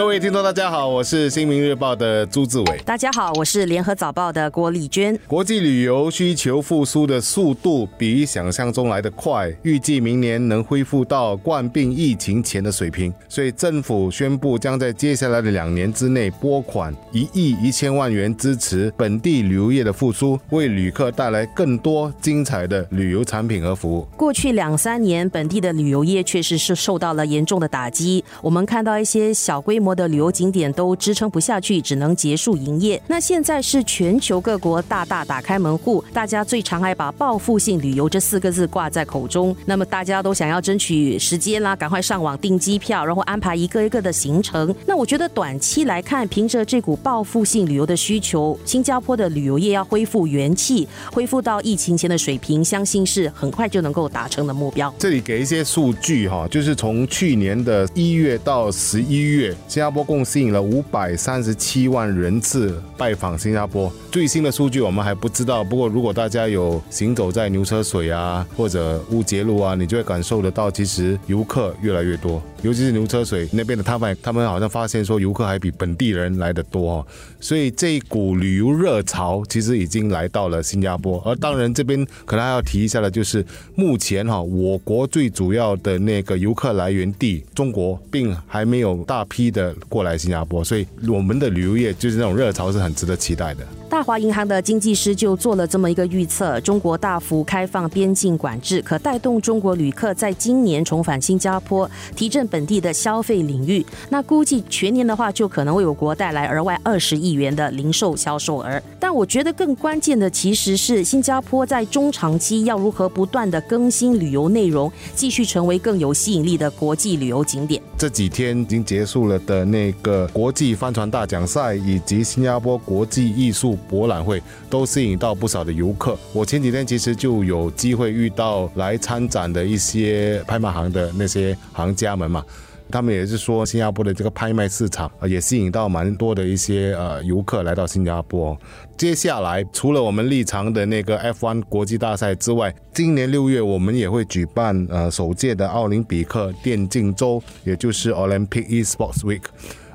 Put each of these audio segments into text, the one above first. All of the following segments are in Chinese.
各位听众，大家好，我是新民日报的朱志伟。大家好，我是联合早报的郭丽娟。国际旅游需求复苏的速度比想象中来得快，预计明年能恢复到冠病疫情前的水平。所以政府宣布将在接下来的两年之内拨款一亿一千万元支持本地旅游业的复苏，为旅客带来更多精彩的旅游产品和服务。过去两三年，本地的旅游业确实是受到了严重的打击。我们看到一些小规模。的旅游景点都支撑不下去，只能结束营业。那现在是全球各国大大打开门户，大家最常爱把报复性旅游这四个字挂在口中。那么大家都想要争取时间啦，赶快上网订机票，然后安排一个一个的行程。那我觉得短期来看，凭着这股报复性旅游的需求，新加坡的旅游业要恢复元气，恢复到疫情前的水平，相信是很快就能够达成的目标。这里给一些数据哈，就是从去年的一月到十一月。新加坡共吸引了五百三十七万人次拜访新加坡。最新的数据我们还不知道，不过如果大家有行走在牛车水啊或者乌节路啊，你就会感受得到，其实游客越来越多。尤其是牛车水那边的摊贩，他们好像发现说游客还比本地人来的多哦。所以这一股旅游热潮其实已经来到了新加坡。而当然这边可能还要提一下的，就是目前哈我国最主要的那个游客来源地中国，并还没有大批的。过来新加坡，所以我们的旅游业就是那种热潮是很值得期待的。大华银行的经济师就做了这么一个预测：中国大幅开放边境管制，可带动中国旅客在今年重返新加坡，提振本地的消费领域。那估计全年的话，就可能为我国带来额外二十亿元的零售销售额。但我觉得更关键的其实是新加坡在中长期要如何不断的更新旅游内容，继续成为更有吸引力的国际旅游景点。这几天已经结束了的那个国际帆船大奖赛以及新加坡国际艺术。博览会都吸引到不少的游客。我前几天其实就有机会遇到来参展的一些拍卖行的那些行家们嘛，他们也是说新加坡的这个拍卖市场啊，也吸引到蛮多的一些呃游客来到新加坡。接下来除了我们立场的那个 F1 国际大赛之外，今年六月我们也会举办呃首届的奥林匹克电竞周，也就是 Olympic Esports Week。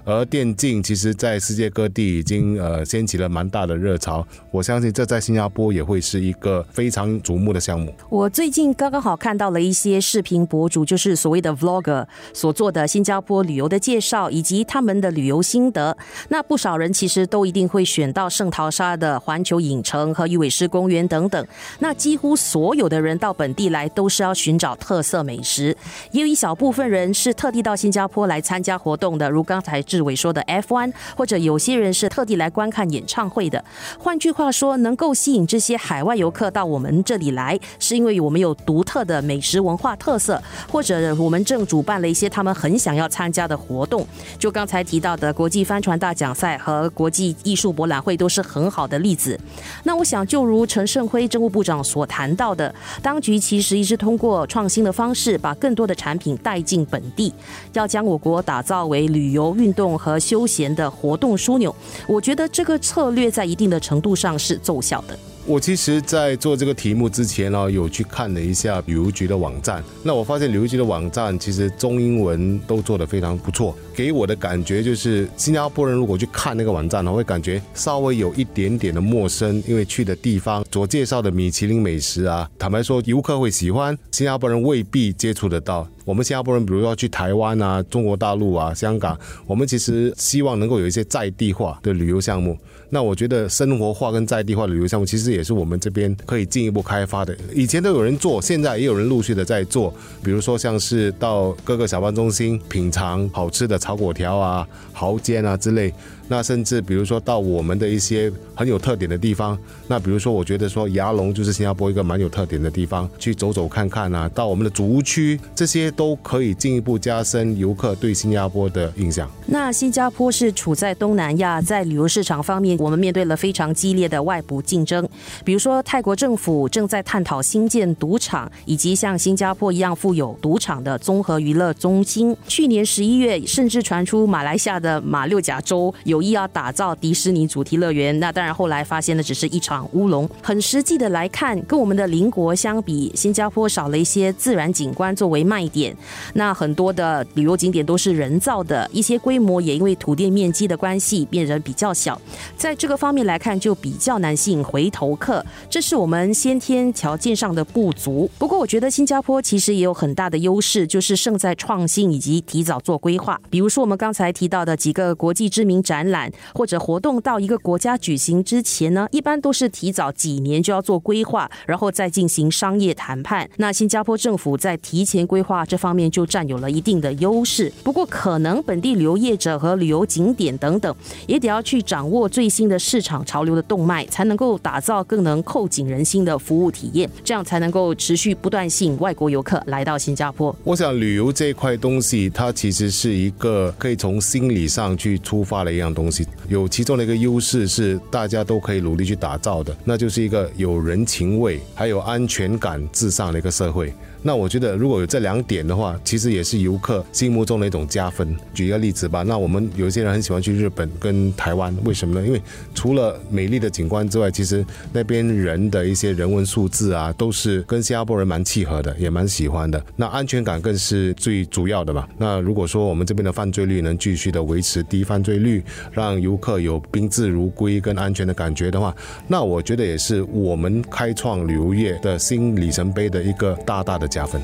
而电竞其实，在世界各地已经呃掀起了蛮大的热潮。我相信这在新加坡也会是一个非常瞩目的项目。我最近刚刚好看到了一些视频博主，就是所谓的 Vlogger 所做的新加坡旅游的介绍，以及他们的旅游心得。那不少人其实都一定会选到圣淘沙的环球影城和鱼尾狮公园等等。那几乎所有的人到本地来都是要寻找特色美食，也有一小部分人是特地到新加坡来参加活动的，如刚才。志伟说的 F1，或者有些人是特地来观看演唱会的。换句话说，能够吸引这些海外游客到我们这里来，是因为我们有独特的美食文化特色，或者我们正主办了一些他们很想要参加的活动。就刚才提到的国际帆船大奖赛和国际艺术博览会都是很好的例子。那我想，就如陈胜辉政务部长所谈到的，当局其实一直通过创新的方式，把更多的产品带进本地，要将我国打造为旅游运动。和休闲的活动枢纽，我觉得这个策略在一定的程度上是奏效的。我其实，在做这个题目之前呢，有去看了一下旅游局的网站。那我发现旅游局的网站其实中英文都做得非常不错。给我的感觉就是，新加坡人如果去看那个网站呢，会感觉稍微有一点点的陌生，因为去的地方所介绍的米其林美食啊，坦白说，游客会喜欢，新加坡人未必接触得到。我们新加坡人，比如说去台湾啊、中国大陆啊、香港，我们其实希望能够有一些在地化的旅游项目。那我觉得生活化跟在地化的旅游项目，其实也是我们这边可以进一步开发的。以前都有人做，现在也有人陆续的在做。比如说像是到各个小贩中心品尝好吃的炒粿条啊、蚝煎啊之类。那甚至比如说到我们的一些很有特点的地方，那比如说我觉得说牙龙就是新加坡一个蛮有特点的地方，去走走看看啊。到我们的竹区这些都可以进一步加深游客对新加坡的印象。那新加坡是处在东南亚，在旅游市场方面，我们面对了非常激烈的外部竞争。比如说，泰国政府正在探讨新建赌场，以及像新加坡一样富有赌场的综合娱乐中心。去年十一月，甚至传出马来西亚的马六甲州有意要打造迪士尼主题乐园。那当然，后来发现的只是一场乌龙。很实际的来看，跟我们的邻国相比，新加坡少了一些自然景观作为卖点。那很多的旅游景点都是人造的，一些规模也因为土地面积的关系变得比较小。在这个方面来看，就比较难吸引回头客，这是我们先天条件上的不足。不过，我觉得新加坡其实也有很大的优势，就是胜在创新以及提早做规划。比如说，我们刚才提到的几个国际知名展览或者活动，到一个国家举行之前呢，一般都是提早几年就要做规划，然后再进行商业谈判。那新加坡政府在提前规划方面就占有了一定的优势。不过，可能本地旅游业者和旅游景点等等，也得要去掌握最新的市场潮流的动脉，才能够打造更能扣紧人心的服务体验，这样才能够持续不断吸引外国游客来到新加坡。我想旅游这一块东西，它其实是一个可以从心理上去出发的一样东西，有其中的一个优势是大家都可以努力去打造的，那就是一个有人情味还有安全感至上的一个社会。那我觉得如果有这两点的话，其实也是游客心目中的一种加分。举一个例子吧，那我们有一些人很喜欢去日本跟台湾，为什么呢？因为除了美丽的景观之外，其实那边人的一些人文素质啊，都是跟新加坡人蛮契合的，也蛮喜欢的。那安全感更是最主要的嘛。那如果说我们这边的犯罪率能继续的维持低犯罪率，让游客有宾至如归跟安全的感觉的话，那我觉得也是我们开创旅游业的新里程碑的一个大大的加分。